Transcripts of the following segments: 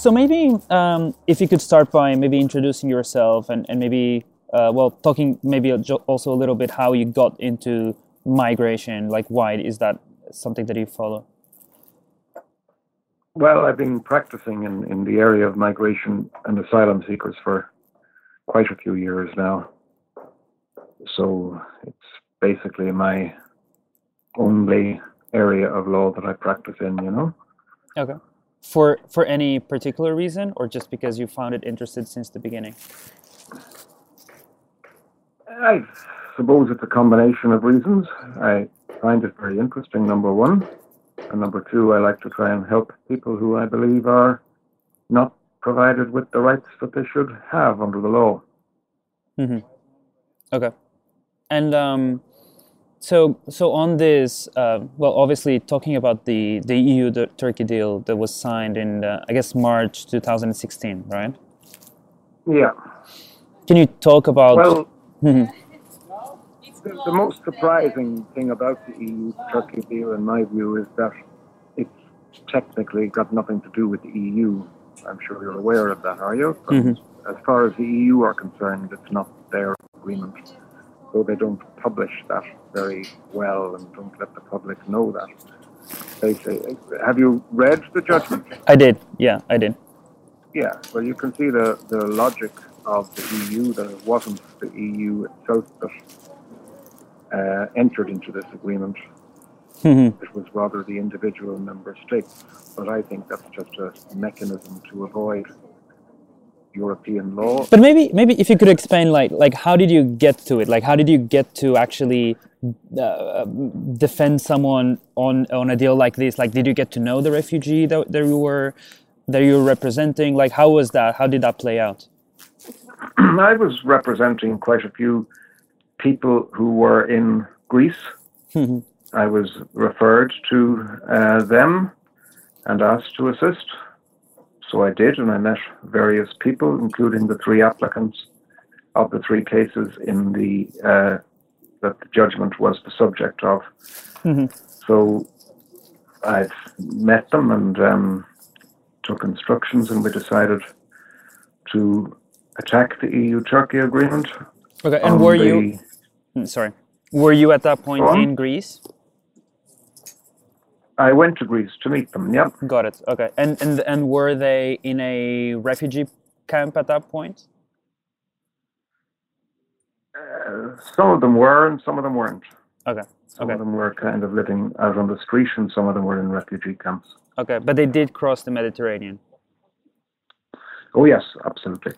So maybe um, if you could start by maybe introducing yourself and, and maybe uh, well talking maybe also a little bit how you got into migration like why is that something that you follow? Well i've been practicing in, in the area of migration and asylum seekers for quite a few years now. So it's basically my only area of law that i practice in you know? Okay for for any particular reason or just because you found it interested since the beginning I suppose it's a combination of reasons. I find it very interesting, number one. And number two, I like to try and help people who I believe are not provided with the rights that they should have under the law. Mm-hmm. Okay. And um, so, so on this, uh, well, obviously, talking about the the EU Turkey deal that was signed in, uh, I guess, March 2016, right? Yeah. Can you talk about? Well, Mm-hmm. The, the, most surprising thing about the EU Turkey deal, in my view, is that it's technically got nothing to do with the EU. I'm sure you're aware of that, are you? Mm-hmm. As far as the EU are concerned, it's not their agreement. So they don't publish that very well and don't let the public know that. They say, have you read the judgment? I did, yeah, I did. Yeah, well, you can see the, the logic of the EU, that it wasn't the EU itself that uh, entered into this agreement. Mm-hmm. It was rather the individual member states. But I think that's just a mechanism to avoid European law. But maybe, maybe if you could explain, like, like how did you get to it? Like, how did you get to actually uh, defend someone on on a deal like this? Like, did you get to know the refugee that, that you were that you were representing? Like, how was that? How did that play out? I was representing quite a few people who were in Greece. Mm-hmm. I was referred to uh, them and asked to assist. So I did, and I met various people, including the three applicants of the three cases in the uh, that the judgment was the subject of. Mm-hmm. So I met them and um, took instructions, and we decided to attack the EU-Turkey agreement. Okay, and were the, you? Hmm, sorry, were you at that point in Greece? I went to Greece to meet them. Yep. Got it. Okay, and and and were they in a refugee camp at that point? Uh, some of them were, and some of them weren't. Okay. Some okay. of them were kind of living out on the street, and some of them were in refugee camps. Okay, but they did cross the Mediterranean. Oh yes, absolutely.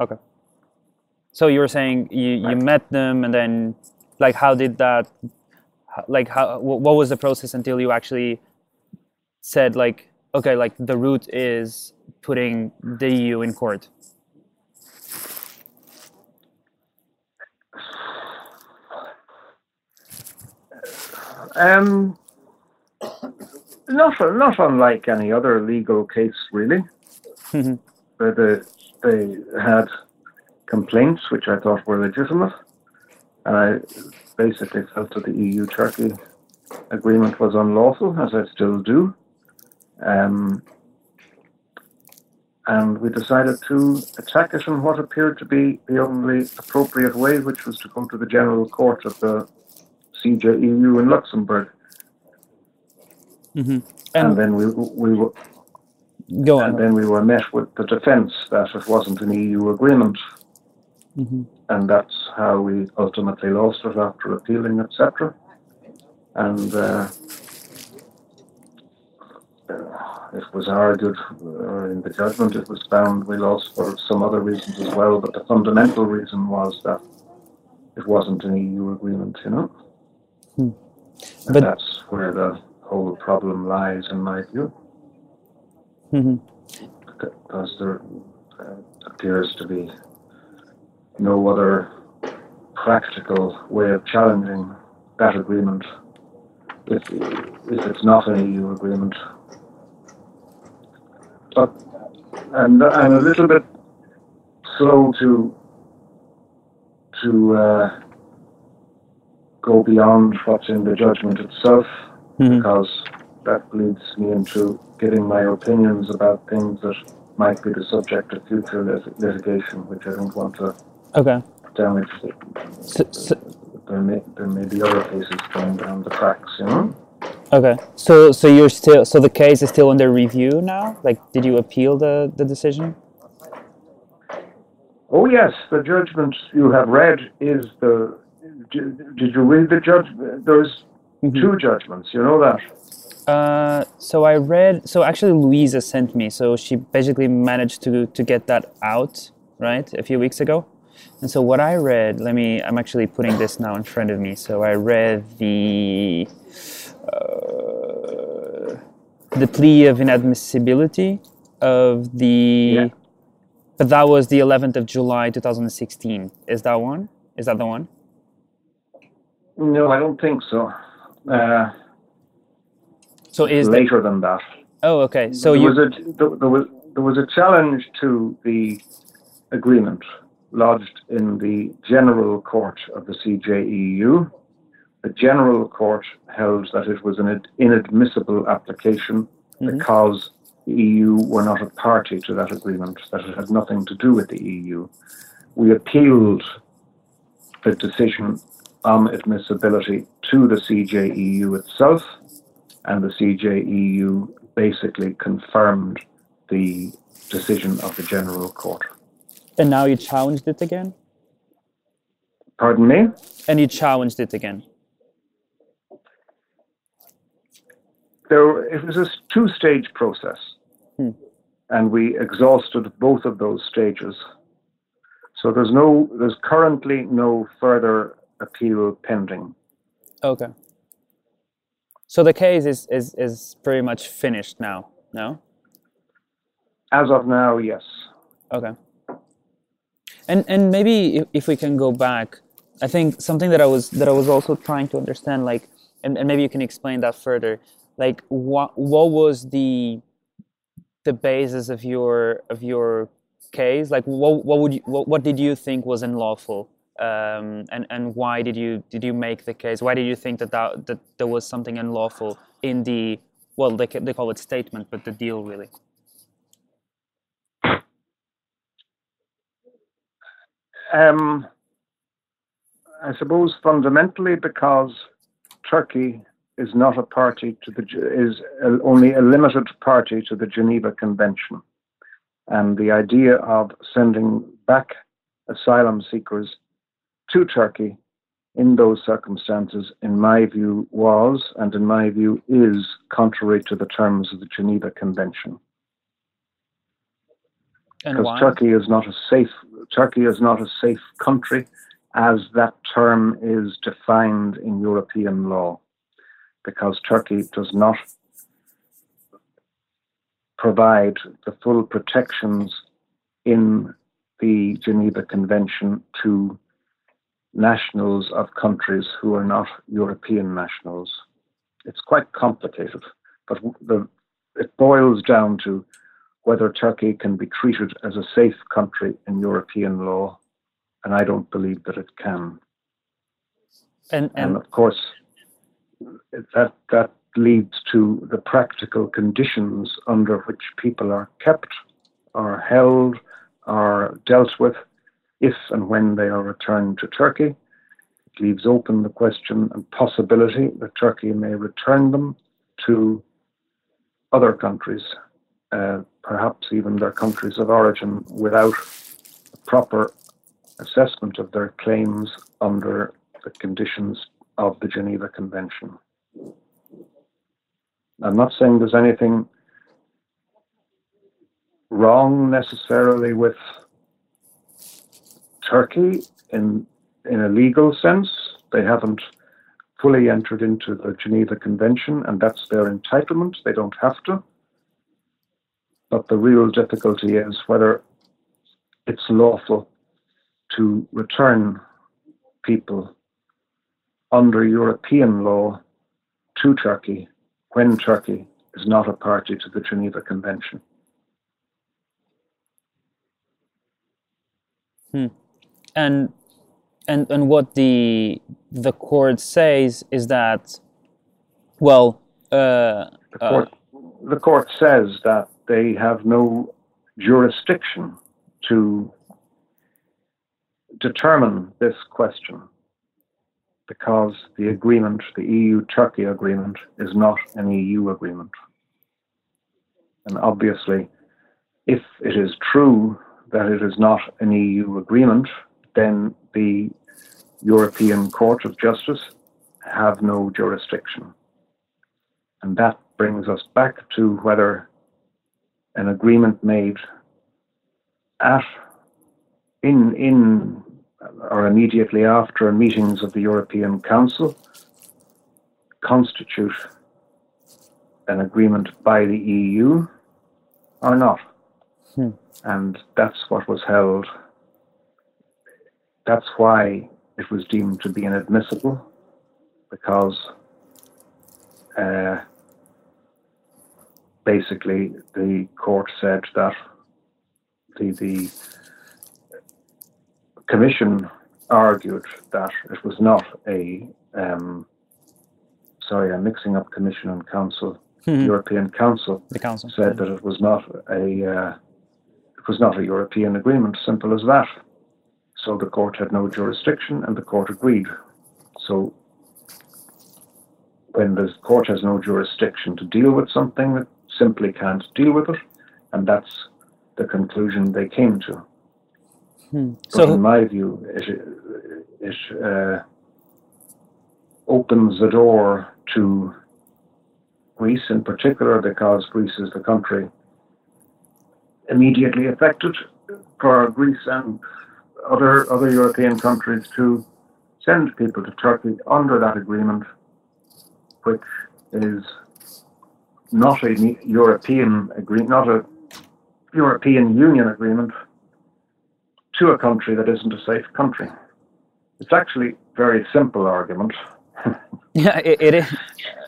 Okay. So you were saying you, you met them and then like how did that like how what was the process until you actually said like okay like the route is putting the EU in court? Um, not not unlike any other legal case, really. Mm-hmm. the they had complaints which I thought were legitimate. And I basically felt that the EU Turkey agreement was unlawful, as I still do. Um, and we decided to attack it in what appeared to be the only appropriate way, which was to go to the General Court of the CJEU in Luxembourg. Mm-hmm. And, and, then we we Go on. And then we were met with the defence that it wasn't an EU agreement. Mm-hmm. And that's how we ultimately lost it after appealing, etc. And uh, it was argued uh, in the judgment, it was found we lost for some other reasons as well, but the fundamental reason was that it wasn't an EU agreement, you know? Hmm. But that's where the whole problem lies, in my view. Mm-hmm. Because there uh, appears to be no other practical way of challenging that agreement if, if it's not an EU agreement. But and I'm a little bit slow to to uh, go beyond what's in the judgment itself mm-hmm. because that leads me into getting my opinions about things that might be the subject of future lit- litigation, which I don't want to Okay. The, So, so, there may there may be other cases going down the tracks, you know. okay. So so you're still so the case is still under review now. Like, did you appeal the the decision? Oh yes, the judgment you have read is the. Did did you read the judge? There's two judgments. You know that. Uh, so I read. So actually, Louisa sent me. So she basically managed to to get that out right a few weeks ago. And so what I read, let me. I'm actually putting this now in front of me. So I read the uh, the plea of inadmissibility of the. Yeah. But that was the 11th of July 2016. Is that one? Is that the one? No, I don't think so. Uh, So is the, later than that. oh okay. So there you was a there, there was there was a challenge to the agreement lodged in the General Court of the CJEU. The General Court held that it was an inadmissible application Mhm. because the EU were not a party to that agreement, that it had nothing to do with the EU. We appealed the decision on admissibility to the CJEU itself, and the CJEU basically confirmed the decision of the General Court. And now you challenged it again. Pardon me? And you challenged it again. There, it was a two-stage process, Hmm. and we exhausted both of those stages. So there's no, there's currently no further appeal pending. Okay. So the case is, is, is pretty much finished now, no? As of now, yes. Okay. And and maybe if, we can go back, I think something that I was that I was also trying to understand, like, and, and maybe you can explain that further. Like, what what was the the basis of your of your case? Like, what what would you, what, what did you think was unlawful? Um, and and why did you did you make the case? Why did you think that that, that there was something unlawful in the well they they call it statement, but the deal really? Um, I suppose fundamentally because Turkey is not a party to the is only a limited party to the Geneva Convention, and the idea of sending back asylum seekers to Turkey in those circumstances, in my view, was and in my view is contrary to the terms of the Geneva Convention And because why? Turkey is not a safe Turkey is not a safe country as that term is defined in European law because Turkey does not provide the full protections in the Geneva Convention to nationals of countries who are not European nationals. It's quite complicated, but the, it boils down to whether Turkey can be treated as a safe country in European law, and I don't believe that it can. And And and of course, that that leads to the practical conditions under which people are kept, are held, are dealt with, if and when they are returned to Turkey. It leaves open the question and possibility that Turkey may return them to other countries, uh, perhaps even their countries of origin, without proper assessment of their claims under the conditions of the Geneva Convention. I'm not saying there's anything wrong necessarily with Turkey in in a legal sense. They haven't fully entered into the Geneva Convention, and that's their entitlement. They don't have to. But the real difficulty is whether it's lawful to return people under European law to Turkey when Turkey is not a party to the Geneva Convention. and and and what the the court says is that well Uh, the, court, uh, the court says that they have no jurisdiction to determine this question because the agreement, the EU Turkey agreement, is not an EU agreement. And obviously, if it is true that it is not an EU agreement, then the European Court of Justice have no jurisdiction. And that brings us back to whether an agreement made at in in or immediately after meetings of the European Council constitute an agreement by the EU or not. Hmm. And that's what was held. That's why it was deemed to be inadmissible, because uh, basically the court said that the, the commission argued that it was not a um, sorry, I'm mixing up commission and council. Mm-hmm. European Council, the council said that it was not a uh, it was not a European agreement. Simple as that. So the court had no jurisdiction, and the court agreed. So when the court has no jurisdiction to deal with something, simply can't deal with it, and that's the conclusion they came to. Hmm. So, but in my view, it, it uh, opens the door to Greece in particular, because Greece is the country immediately affected, for Greece and other other European countries to send people to Turkey under that agreement, which is not a European agreement, not a European Union agreement, to a country that isn't a safe country. It's actually a very simple argument. yeah, it, it is.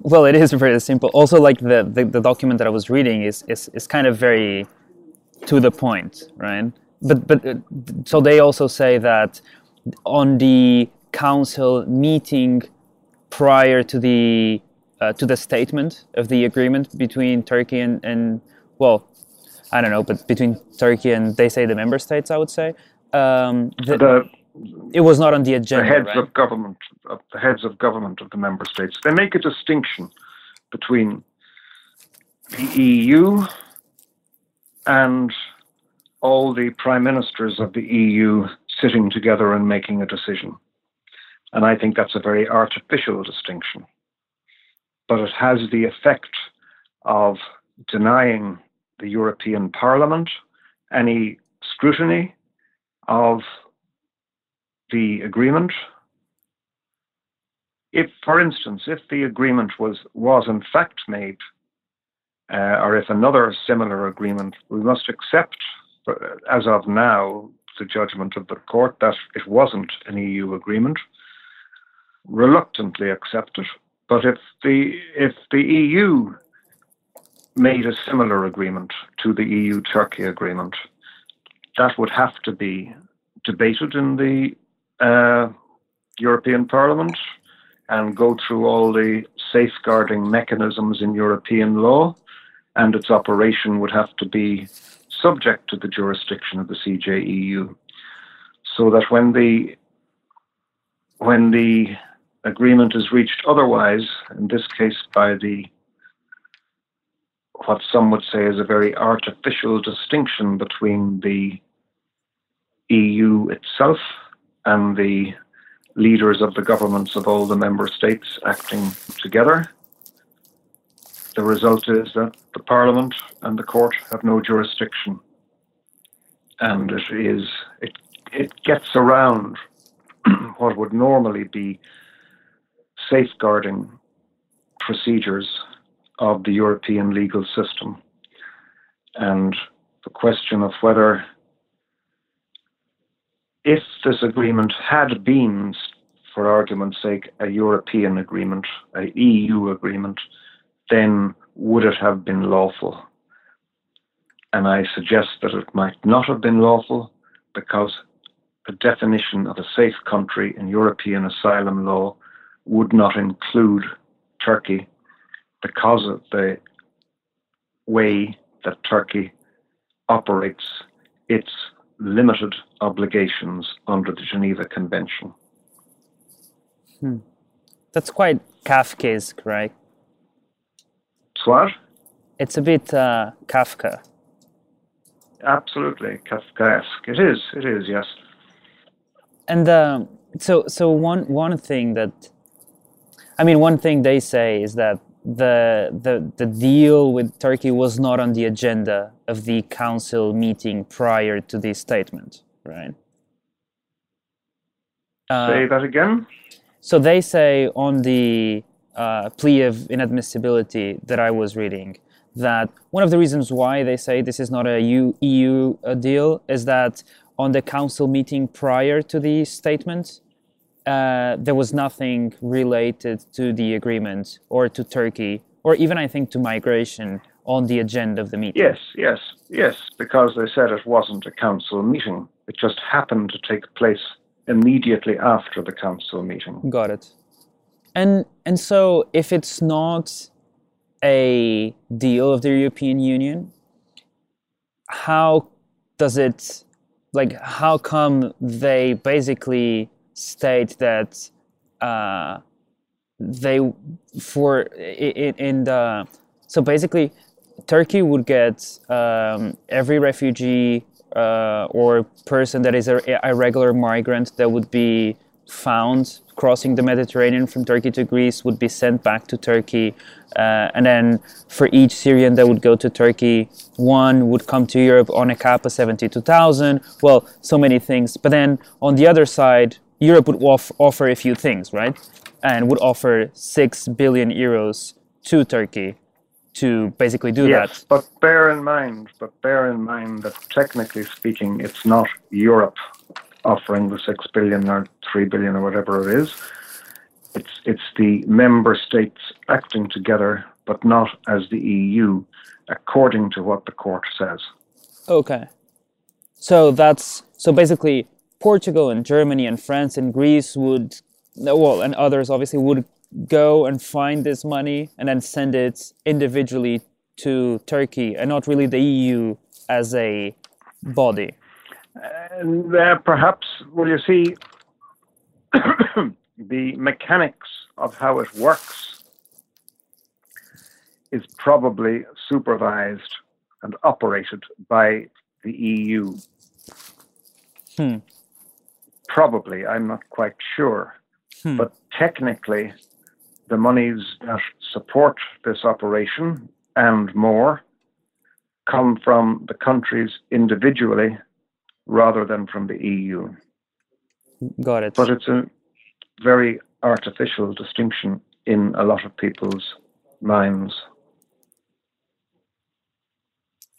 Well, it is very simple. Also, like the, the, the, document that I was reading is, is, is kind of very to the point, right? But, but uh, so they also say that on the council meeting prior to the uh, to the statement of the agreement between Turkey and, and well, I don't know, but between Turkey and they say the member states, I would say. Um, the, the, it was not on the agenda. The heads right? of government, of the heads of government of the member states, they make a distinction between the EU and all the prime ministers of the EU sitting together and making a decision. And I think that's a very artificial distinction. But it has the effect of denying the European Parliament any scrutiny of the agreement. If, for instance, if the agreement was was in fact made, uh, or if another similar agreement, we must accept, uh, as of now, the judgment of the court that it wasn't an EU agreement. Reluctantly accept it, but if the if the EU made a similar agreement to the EU Turkey agreement, that would have to be debated in the uh, European Parliament and go through all the safeguarding mechanisms in European law, and its operation would have to be subject to the jurisdiction of the CJEU. So that when the when the agreement is reached otherwise, in this case by the what some would say is a very artificial distinction between the EU itself and the leaders of the governments of all the member states acting together. The result is that the Parliament and the court have no jurisdiction. And it is it it gets around what would normally be safeguarding procedures of the European legal system. And the question of whether if this agreement had been, for argument's sake, a European agreement, a EU agreement, then would it have been lawful? And I suggest that it might not have been lawful because the definition of a safe country in European asylum law would not include Turkey because of the way that Turkey operates its limited obligations under the Geneva Convention. Hmm. That's quite Kafkaesque, right? It's what? It's a bit uh, Kafka. Absolutely, Kafkaesque. It is. It is. Yes. And uh, so, so one one thing that, I mean, one thing they say is that the the the deal with Turkey was not on the agenda of the council meeting prior to this statement, right? Uh, say that again. So they say on the uh, plea of inadmissibility that I was reading that one of the reasons why they say this is not a EU, EU uh, deal is that on the council meeting prior to the statement, uh, there was nothing related to the agreement or to Turkey or even I think to migration on the agenda of the meeting. Yes, yes, yes, because they said it wasn't a council meeting. It just happened to take place immediately after the council meeting. Got it. And and so if it's not a deal of the European Union, how does it like how come they basically state that uh, they for in, in the so basically Turkey would get um, every refugee uh, or person that is a irregular migrant that would be found crossing the Mediterranean from Turkey to Greece would be sent back to Turkey. Uh, and then for each Syrian that would go to Turkey, one would come to Europe on a cap of 72,000. Well, so many things. But then on the other side, Europe would off- offer a few things, right? And would offer 6 billion euros to Turkey to basically do yes, that. But bear in mind, but bear in mind that technically speaking, it's not Europe offering the six billion or three billion or whatever it is. It's it's the member states acting together, but not as the EU, according to what the court says. Okay. So that's so basically Portugal and Germany and France and Greece would well and others obviously would go and find this money and then send it individually to Turkey and not really the EU as a body? And uh, perhaps, well, you see, the mechanics of how it works is probably supervised and operated by the EU. Hmm. Probably, I'm not quite sure. Hmm. But technically, the monies that support this operation and more come from the countries individually rather than from the EU. Got it. But it's a very artificial distinction in a lot of people's minds.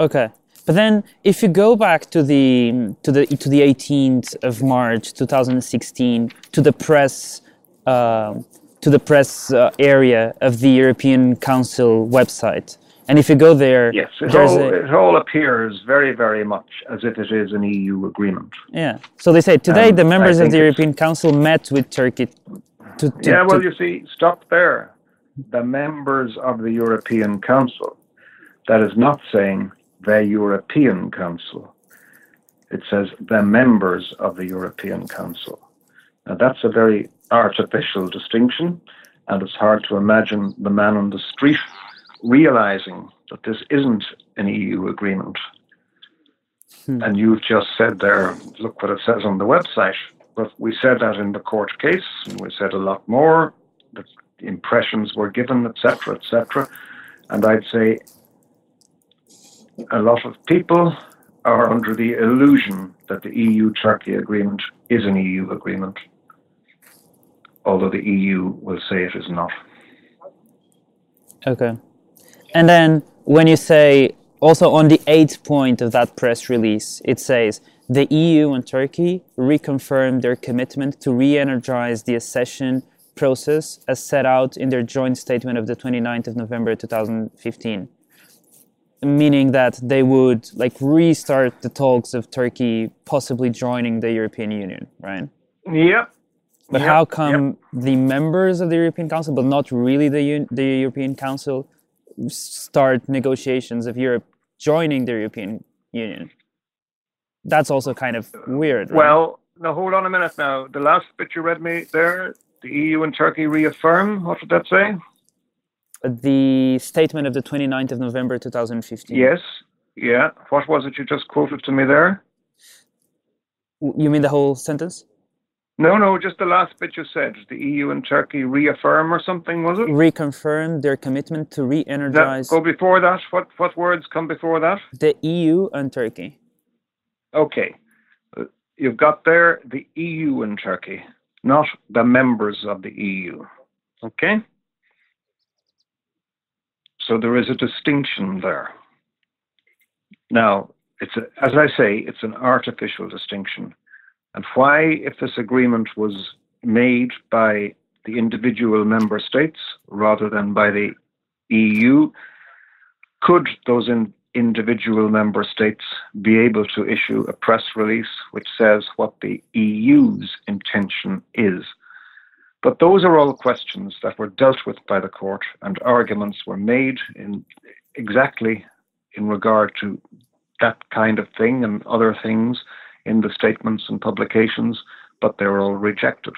Okay. But then, if you go back to the to the to the 18th of March 2016 to the press uh, to the press uh, area of the European Council website. And if you go there, yes, it all, a, it all appears very, very much as if it is an EU agreement. Yeah. So they say today um, the members of the European Council met with Turkey. To, to yeah, well, to, you see, stop there. The members of the European Council. That is not saying the European Council. It says the members of the European Council. Now, that's a very artificial distinction, and it's hard to imagine the man on the street realizing that this isn't an EU agreement. Hmm. And you've just said there, look what it says on the website. But we said that in the court case, and we said a lot more, that impressions were given, etc., etc. And I'd say a lot of people are under the illusion that the EU Turkey agreement is an EU agreement although the EU will say it is not. Okay. And then when you say, also on the eighth point of that press release, it says the EU and Turkey reconfirmed their commitment to re energize the accession process as set out in their joint statement of the 29th of November 2015 meaning that they would like restart the talks of Turkey possibly joining the European Union, right? Yep, But Yep, how come the members of the European Council, but not really the Un- the European Council, start negotiations of Europe joining the European Union? That's also kind of weird. Right? Well, now hold on a minute. Now, the last bit you read me there, the EU and Turkey reaffirm. What did that say? The statement of the 29th of November 2015. Yes. Yeah. What was it you just quoted to me there? You mean the whole sentence? No, no, just the last bit you said. The EU and Turkey reaffirm or something, was it? Reconfirm their commitment to Now, re-energize go before that. What what words come before that? the EU and Turkey. Okay. Uh, You've got there the EU and Turkey, not the members of the EU. Okay? So there is a distinction there. Now, it's a, as I say, it's an artificial distinction. And why, if this agreement was made by the individual member states rather than by the EU, could those in, individual member states be able to issue a press release which says what the EU's intention is? But those are all questions that were dealt with by the court, and arguments were made in exactly in regard to that kind of thing and other things in the statements and publications, but they were all rejected.